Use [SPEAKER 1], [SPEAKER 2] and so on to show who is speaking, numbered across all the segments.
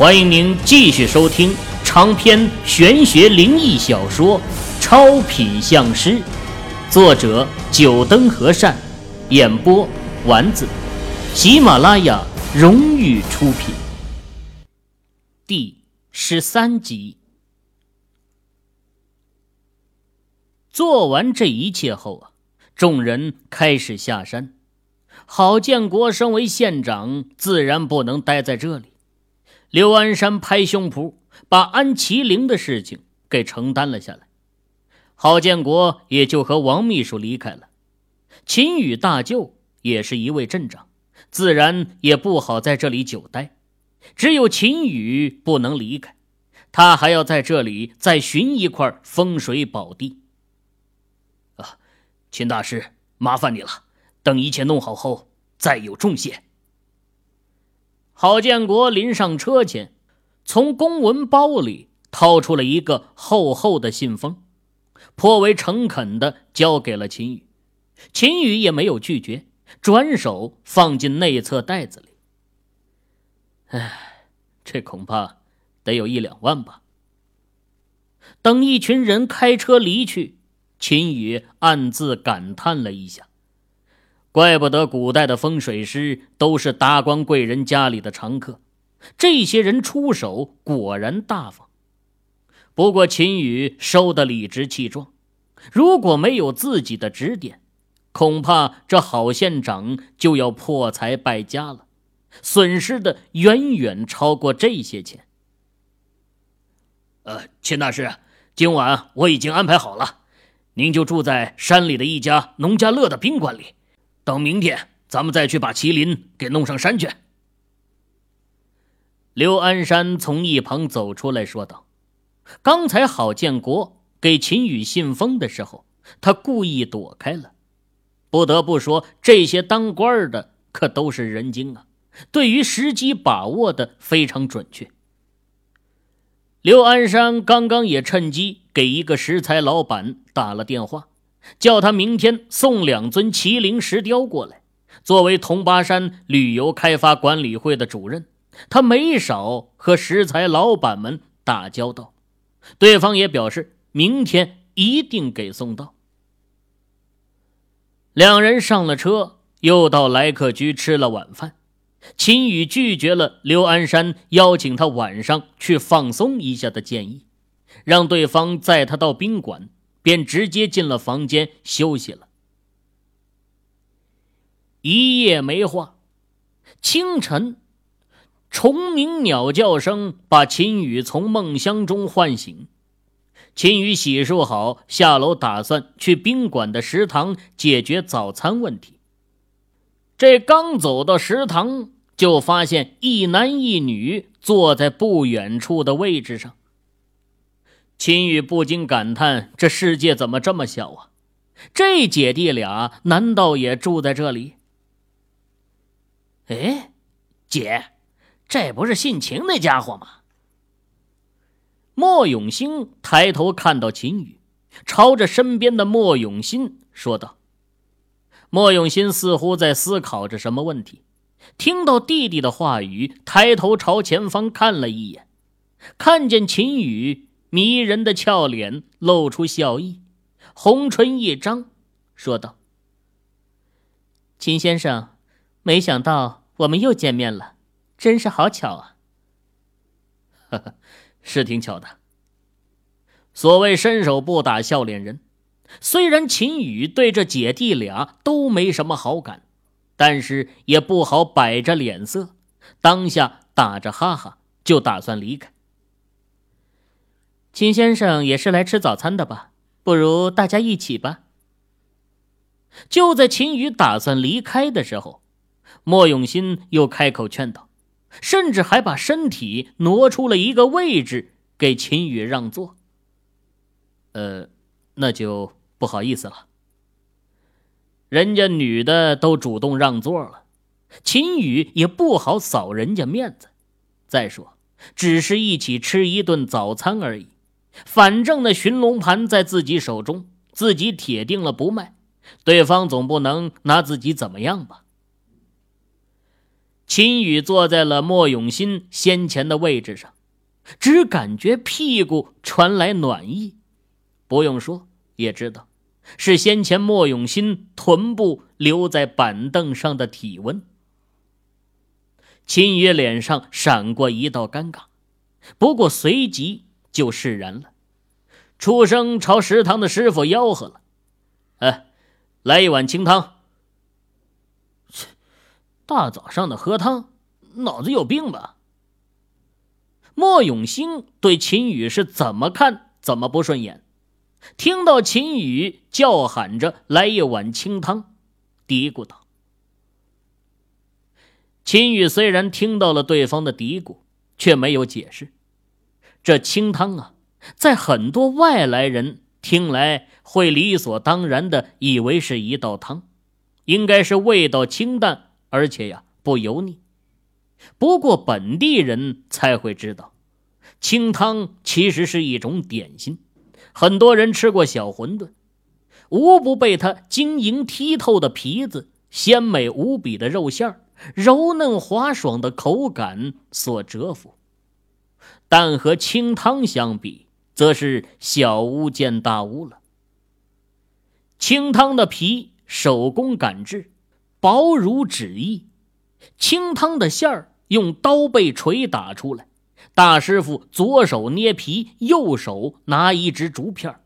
[SPEAKER 1] 欢迎您继续收听长篇玄学灵异小说《超品相师》，作者：九灯和善，演播：丸子，喜马拉雅荣誉出品。第十三集。做完这一切后啊，众人开始下山。郝建国身为县长，自然不能待在这里。刘安山拍胸脯，把安麒麟的事情给承担了下来。郝建国也就和王秘书离开了。秦宇大舅也是一位镇长，自然也不好在这里久待。只有秦宇不能离开，他还要在这里再寻一块风水宝地。
[SPEAKER 2] 啊，秦大师，麻烦你了。等一切弄好后，再有重谢。
[SPEAKER 1] 郝建国临上车前，从公文包里掏出了一个厚厚的信封，颇为诚恳地交给了秦宇。秦宇也没有拒绝，转手放进内侧袋子里。唉，这恐怕得有一两万吧。等一群人开车离去，秦宇暗自感叹了一下。怪不得古代的风水师都是达官贵人家里的常客，这些人出手果然大方。不过秦宇收的理直气壮，如果没有自己的指点，恐怕这郝县长就要破财败家了，损失的远远超过这些钱。
[SPEAKER 2] 呃，秦大师，今晚我已经安排好了，您就住在山里的一家农家乐的宾馆里。等明天，咱们再去把麒麟给弄上山去。
[SPEAKER 1] 刘安山从一旁走出来说道：“刚才郝建国给秦宇信封的时候，他故意躲开了。不得不说，这些当官的可都是人精啊，对于时机把握的非常准确。”刘安山刚刚也趁机给一个石材老板打了电话。叫他明天送两尊麒麟石雕过来。作为铜巴山旅游开发管理会的主任，他没少和石材老板们打交道。对方也表示明天一定给送到。两人上了车，又到来客居吃了晚饭。秦宇拒绝了刘安山邀请他晚上去放松一下的建议，让对方载他到宾馆。便直接进了房间休息了。一夜没话，清晨，虫鸣鸟叫声把秦宇从梦乡中唤醒。秦宇洗漱好，下楼打算去宾馆的食堂解决早餐问题。这刚走到食堂，就发现一男一女坐在不远处的位置上。秦宇不禁感叹：“这世界怎么这么小啊？这姐弟俩难道也住在这里？”
[SPEAKER 3] 哎，姐，这不是姓秦那家伙吗？
[SPEAKER 1] 莫永兴抬头看到秦宇，朝着身边的莫永新说道：“莫永新似乎在思考着什么问题，听到弟弟的话语，抬头朝前方看了一眼，看见秦宇。”迷人的俏脸露出笑意，红唇一张，说道：“
[SPEAKER 4] 秦先生，没想到我们又见面了，真是好巧啊！”“
[SPEAKER 1] 哈哈，是挺巧的。所谓伸手不打笑脸人，虽然秦宇对这姐弟俩都没什么好感，但是也不好摆着脸色，当下打着哈哈就打算离开。”
[SPEAKER 4] 秦先生也是来吃早餐的吧？不如大家一起吧。
[SPEAKER 1] 就在秦宇打算离开的时候，莫永新又开口劝道，甚至还把身体挪出了一个位置给秦宇让座。呃，那就不好意思了。人家女的都主动让座了，秦宇也不好扫人家面子。再说，只是一起吃一顿早餐而已。反正那寻龙盘在自己手中，自己铁定了不卖，对方总不能拿自己怎么样吧？秦宇坐在了莫永新先前的位置上，只感觉屁股传来暖意，不用说也知道，是先前莫永新臀部留在板凳上的体温。秦宇脸上闪过一道尴尬，不过随即就释然了，出声朝食堂的师傅吆喝了：“哎，来一碗清汤。”
[SPEAKER 2] 大早上的喝汤，脑子有病吧？
[SPEAKER 1] 莫永兴对秦宇是怎么看怎么不顺眼，听到秦宇叫喊着来一碗清汤，嘀咕道：“秦宇虽然听到了对方的嘀咕，却没有解释。这清汤啊，在很多外来人听来会理所当然的以为是一道汤，应该是味道清淡。”而且呀，不油腻。不过本地人才会知道，清汤其实是一种点心。很多人吃过小馄饨，无不被它晶莹剔透的皮子、鲜美无比的肉馅儿、柔嫩滑爽的口感所折服。但和清汤相比，则是小巫见大巫了。清汤的皮手工擀制。薄如纸翼，清汤的馅儿用刀背锤打出来。大师傅左手捏皮，右手拿一只竹片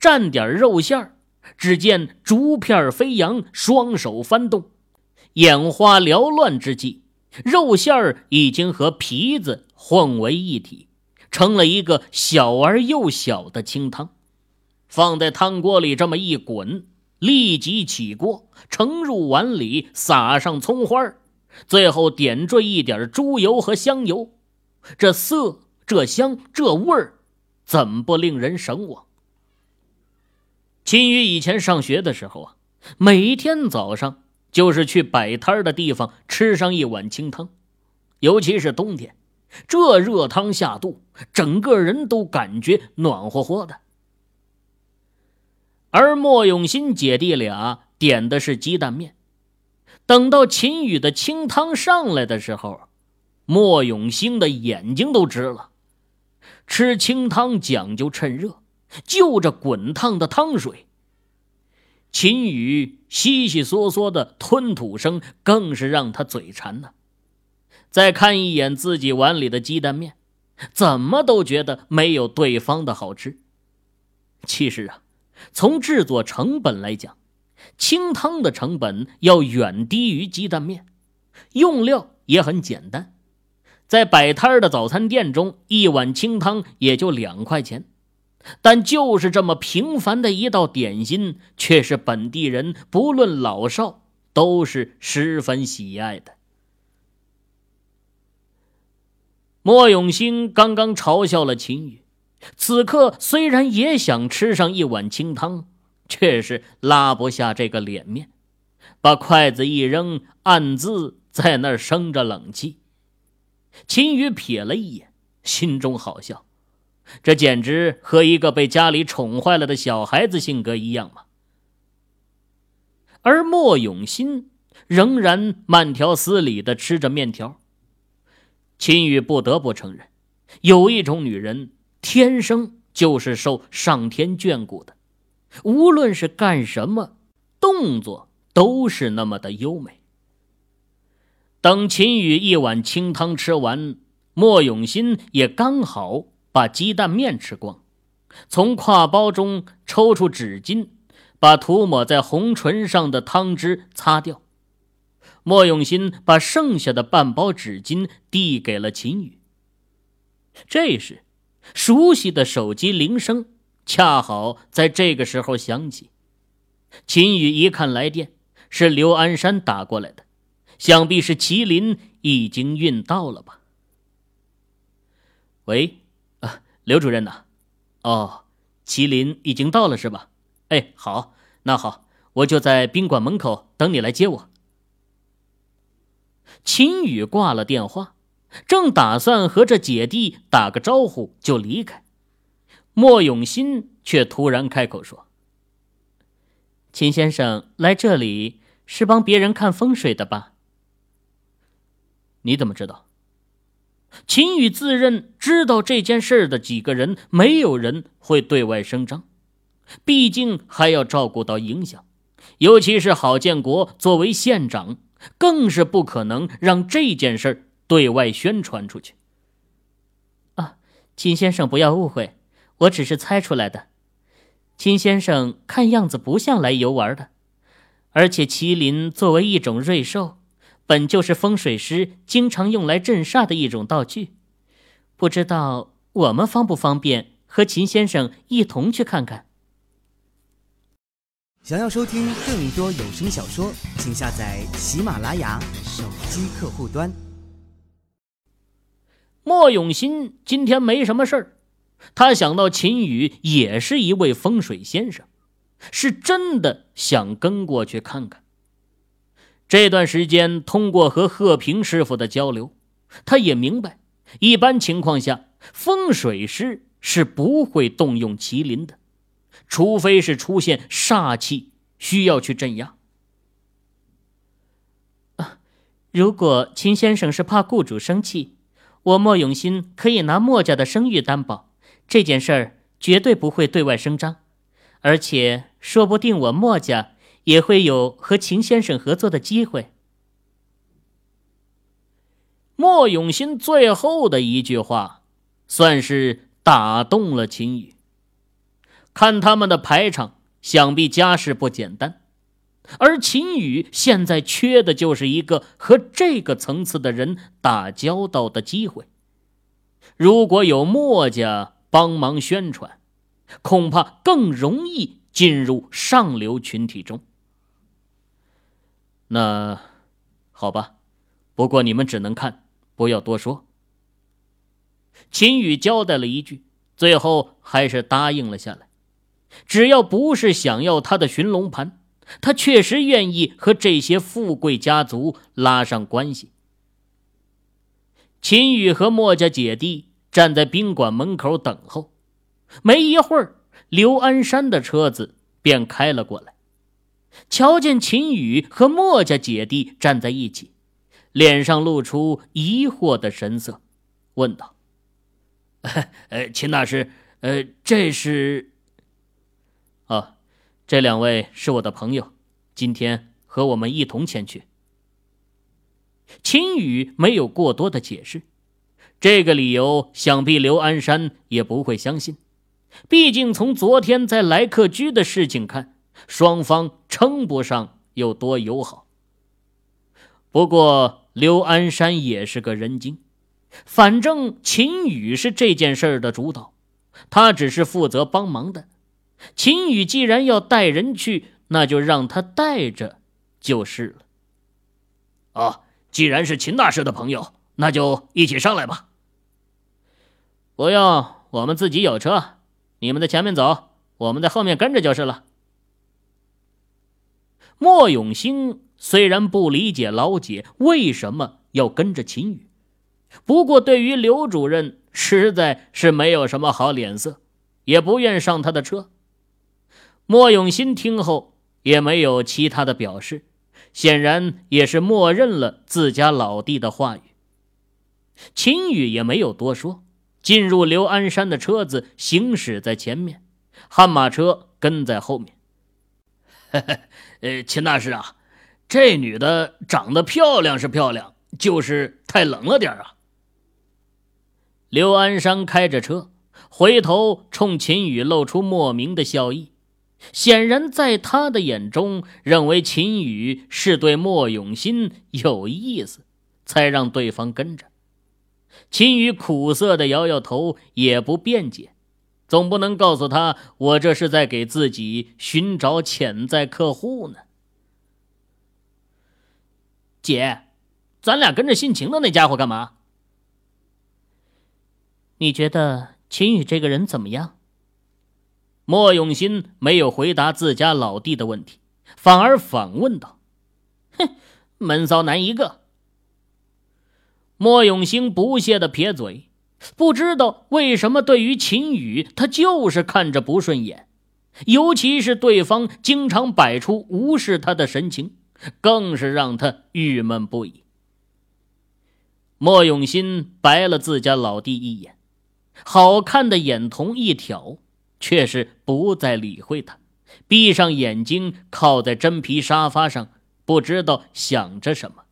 [SPEAKER 1] 蘸点肉馅儿。只见竹片飞扬，双手翻动，眼花缭乱之际，肉馅儿已经和皮子混为一体，成了一个小而又小的清汤。放在汤锅里这么一滚。立即起锅，盛入碗里，撒上葱花最后点缀一点猪油和香油。这色、这香、这味儿，怎不令人神往？秦宇以前上学的时候啊，每天早上就是去摆摊的地方吃上一碗清汤，尤其是冬天，这热汤下肚，整个人都感觉暖和和的。而莫永新姐弟俩点的是鸡蛋面，等到秦宇的清汤上来的时候，莫永兴的眼睛都直了。吃清汤讲究趁热，就着滚烫的汤水。秦宇悉悉嗦嗦的吞吐声更是让他嘴馋呢。再看一眼自己碗里的鸡蛋面，怎么都觉得没有对方的好吃。其实啊。从制作成本来讲，清汤的成本要远低于鸡蛋面，用料也很简单。在摆摊的早餐店中，一碗清汤也就两块钱，但就是这么平凡的一道点心，却是本地人不论老少都是十分喜爱的。莫永兴刚刚嘲笑了秦宇。此刻虽然也想吃上一碗清汤，却是拉不下这个脸面，把筷子一扔，暗自在那儿生着冷气。秦宇瞥了一眼，心中好笑，这简直和一个被家里宠坏了的小孩子性格一样嘛。而莫永新仍然慢条斯理地吃着面条。秦宇不得不承认，有一种女人。天生就是受上天眷顾的，无论是干什么，动作都是那么的优美。等秦宇一碗清汤吃完，莫永新也刚好把鸡蛋面吃光，从挎包中抽出纸巾，把涂抹在红唇上的汤汁擦掉。莫永新把剩下的半包纸巾递给了秦宇。这时。熟悉的手机铃声恰好在这个时候响起。秦宇一看来电，是刘安山打过来的，想必是麒麟已经运到了吧？喂，啊，刘主任呐，哦，麒麟已经到了是吧？哎，好，那好，我就在宾馆门口等你来接我。秦宇挂了电话。正打算和这姐弟打个招呼就离开，莫永新却突然开口说：“
[SPEAKER 4] 秦先生来这里是帮别人看风水的吧？”
[SPEAKER 1] 你怎么知道？秦宇自认知道这件事的几个人，没有人会对外声张，毕竟还要照顾到影响，尤其是郝建国作为县长，更是不可能让这件事对外宣传出去。
[SPEAKER 4] 啊，秦先生不要误会，我只是猜出来的。秦先生看样子不像来游玩的，而且麒麟作为一种瑞兽。本就是风水师经常用来镇煞的一种道具，不知道我们方不方便和秦先生一同去看看？
[SPEAKER 5] 想要收听更多有声小说，请下载喜马拉雅手机客户端。
[SPEAKER 1] 莫永新今天没什么事儿，他想到秦宇也是一位风水先生，是真的想跟过去看看。这段时间，通过和贺平师傅的交流，他也明白，一般情况下，风水师是不会动用麒麟的，除非是出现煞气需要去镇压。
[SPEAKER 4] 啊，如果秦先生是怕雇主生气，我莫永新可以拿莫家的声誉担保，这件事儿绝对不会对外声张，而且说不定我莫家。也会有和秦先生合作的机会。
[SPEAKER 1] 莫永新最后的一句话，算是打动了秦宇。看他们的排场，想必家世不简单，而秦宇现在缺的就是一个和这个层次的人打交道的机会。如果有墨家帮忙宣传，恐怕更容易进入上流群体中。那，好吧，不过你们只能看，不要多说。秦宇交代了一句，最后还是答应了下来。只要不是想要他的寻龙盘，他确实愿意和这些富贵家族拉上关系。秦宇和墨家姐弟站在宾馆门口等候，没一会儿，刘安山的车子便开了过来。瞧见秦宇和墨家姐弟站在一起，脸上露出疑惑的神色，问道：“
[SPEAKER 2] 呃，秦大师，呃，这是……
[SPEAKER 1] 啊，这两位是我的朋友，今天和我们一同前去。”秦宇没有过多的解释，这个理由想必刘安山也不会相信，毕竟从昨天在来客居的事情看。双方称不上有多友好。不过刘安山也是个人精，反正秦宇是这件事的主导，他只是负责帮忙的。秦宇既然要带人去，那就让他带着就是了。
[SPEAKER 2] 哦，既然是秦大师的朋友，那就一起上来吧。
[SPEAKER 1] 不用，我们自己有车，你们在前面走，我们在后面跟着就是了。莫永兴虽然不理解老姐为什么要跟着秦宇，不过对于刘主任实在是没有什么好脸色，也不愿上他的车。莫永新听后也没有其他的表示，显然也是默认了自家老弟的话语。秦宇也没有多说，进入刘安山的车子，行驶在前面，悍马车跟在后面。
[SPEAKER 2] 呃，秦大师啊，这女的长得漂亮是漂亮，就是太冷了点啊。
[SPEAKER 1] 刘安山开着车，回头冲秦宇露出莫名的笑意，显然在他的眼中，认为秦宇是对莫永新有意思，才让对方跟着。秦宇苦涩的摇摇头，也不辩解。总不能告诉他，我这是在给自己寻找潜在客户呢。
[SPEAKER 3] 姐，咱俩跟着姓秦的那家伙干嘛？
[SPEAKER 4] 你觉得秦宇这个人怎么样？
[SPEAKER 1] 莫永新没有回答自家老弟的问题，反而反问道：“
[SPEAKER 3] 哼，闷骚男一个。”
[SPEAKER 1] 莫永兴不屑的撇嘴。不知道为什么，对于秦宇，他就是看着不顺眼，尤其是对方经常摆出无视他的神情，更是让他郁闷不已。莫永新白了自家老弟一眼，好看的眼瞳一挑，却是不再理会他，闭上眼睛靠在真皮沙发上，不知道想着什么。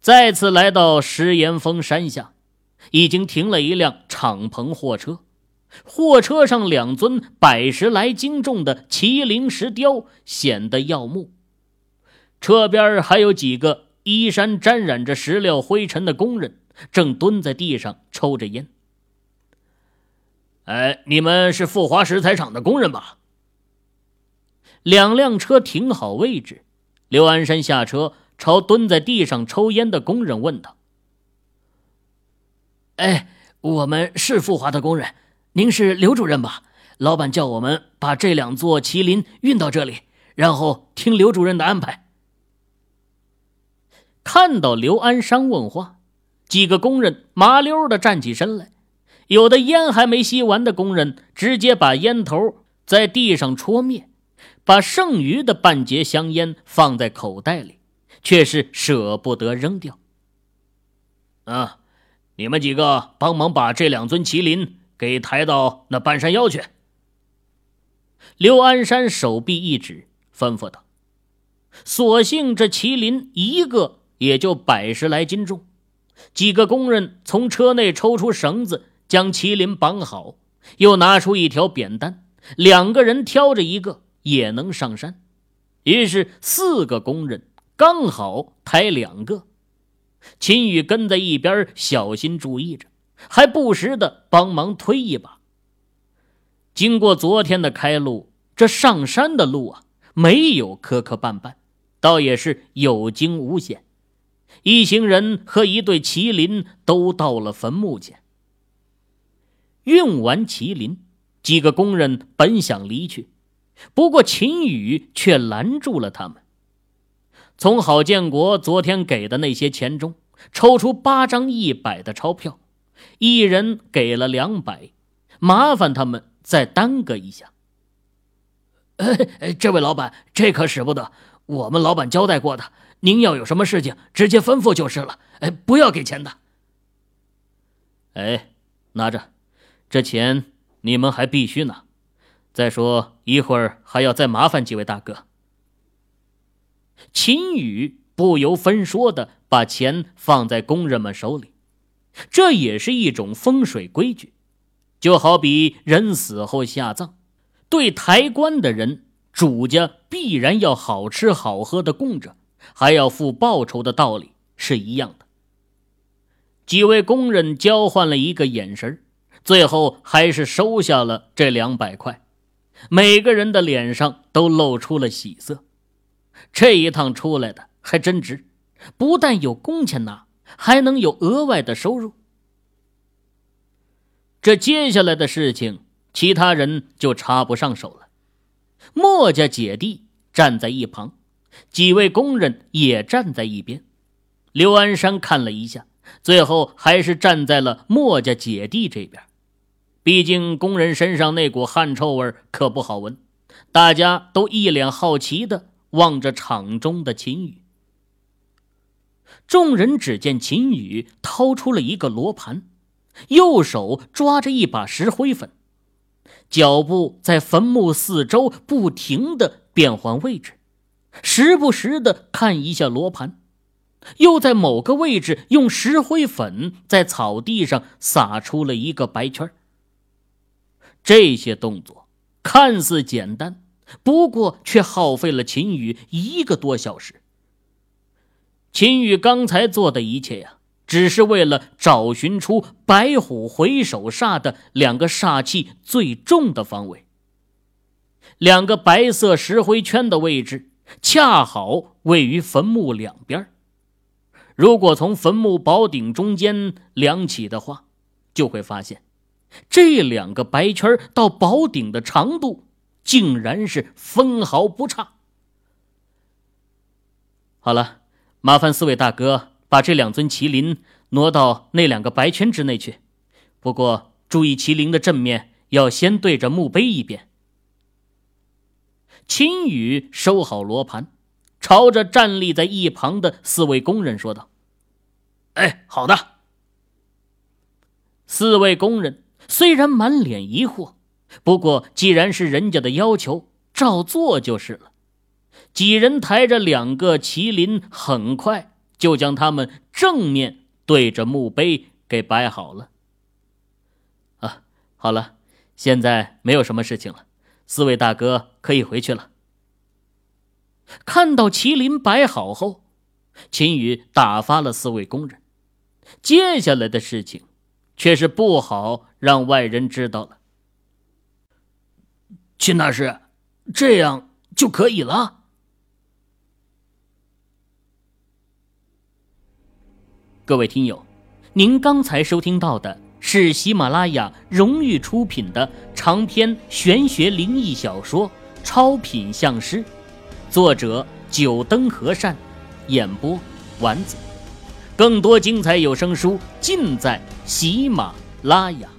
[SPEAKER 1] 再次来到石岩峰山下，已经停了一辆敞篷货车，货车上两尊百十来斤重的麒麟石雕显得耀目，车边还有几个。衣衫沾染着石料灰尘的工人正蹲在地上抽着烟。
[SPEAKER 2] 哎，你们是富华石材厂的工人吧？
[SPEAKER 1] 两辆车停好位置，刘安山下车，朝蹲在地上抽烟的工人问道：“
[SPEAKER 3] 哎，我们是富华的工人，您是刘主任吧？老板叫我们把这两座麒麟运到这里，然后听刘主任的安排。”
[SPEAKER 1] 看到刘安山问话，几个工人麻溜的站起身来，有的烟还没吸完的工人直接把烟头在地上戳灭，把剩余的半截香烟放在口袋里，却是舍不得扔掉。
[SPEAKER 2] 啊，你们几个帮忙把这两尊麒麟给抬到那半山腰去。
[SPEAKER 1] 刘安山手臂一指，吩咐道：“所幸这麒麟一个。”也就百十来斤重，几个工人从车内抽出绳子，将麒麟绑好，又拿出一条扁担，两个人挑着一个也能上山。于是四个工人刚好抬两个。秦宇跟在一边小心注意着，还不时的帮忙推一把。经过昨天的开路，这上山的路啊，没有磕磕绊绊，倒也是有惊无险。一行人和一对麒麟都到了坟墓前。运完麒麟，几个工人本想离去，不过秦宇却拦住了他们。从郝建国昨天给的那些钱中抽出八张一百的钞票，一人给了两百，麻烦他们再耽搁一下。
[SPEAKER 3] 这位老板，这可使不得，我们老板交代过的。您要有什么事情，直接吩咐就是了。哎，不要给钱的。
[SPEAKER 1] 哎，拿着，这钱你们还必须拿。再说一会儿还要再麻烦几位大哥。秦宇不由分说的把钱放在工人们手里，这也是一种风水规矩，就好比人死后下葬，对抬棺的人，主家必然要好吃好喝的供着。还要付报酬的道理是一样的。几位工人交换了一个眼神，最后还是收下了这两百块，每个人的脸上都露出了喜色。这一趟出来的还真值，不但有工钱拿，还能有额外的收入。这接下来的事情，其他人就插不上手了。墨家姐弟站在一旁。几位工人也站在一边，刘安山看了一下，最后还是站在了墨家姐弟这边。毕竟工人身上那股汗臭味可不好闻，大家都一脸好奇的望着场中的秦宇。众人只见秦宇掏出了一个罗盘，右手抓着一把石灰粉，脚步在坟墓四周不停的变换位置。时不时的看一下罗盘，又在某个位置用石灰粉在草地上撒出了一个白圈。这些动作看似简单，不过却耗费了秦宇一个多小时。秦宇刚才做的一切呀，只是为了找寻出白虎回首煞的两个煞气最重的方位。两个白色石灰圈的位置。恰好位于坟墓两边。如果从坟墓宝顶中间量起的话，就会发现，这两个白圈到宝顶的长度竟然是分毫不差。好了，麻烦四位大哥把这两尊麒麟挪到那两个白圈之内去。不过注意，麒麟的正面要先对着墓碑一边。秦宇收好罗盘，朝着站立在一旁的四位工人说道：“
[SPEAKER 2] 哎，好的。
[SPEAKER 1] 四位工人虽然满脸疑惑，不过既然是人家的要求，照做就是了。几人抬着两个麒麟，很快就将他们正面对着墓碑给摆好了。啊，好了，现在没有什么事情了，四位大哥可以回去了。看到麒麟摆好后，秦宇打发了四位工人。接下来的事情，却是不好让外人知道了。
[SPEAKER 2] 秦大师，这样就可以了。
[SPEAKER 1] 各位听友，您刚才收听到的是喜马拉雅荣誉出品的长篇玄学灵异小说《超品相师》。作者：九灯和善，演播：丸子。更多精彩有声书尽在喜马拉雅。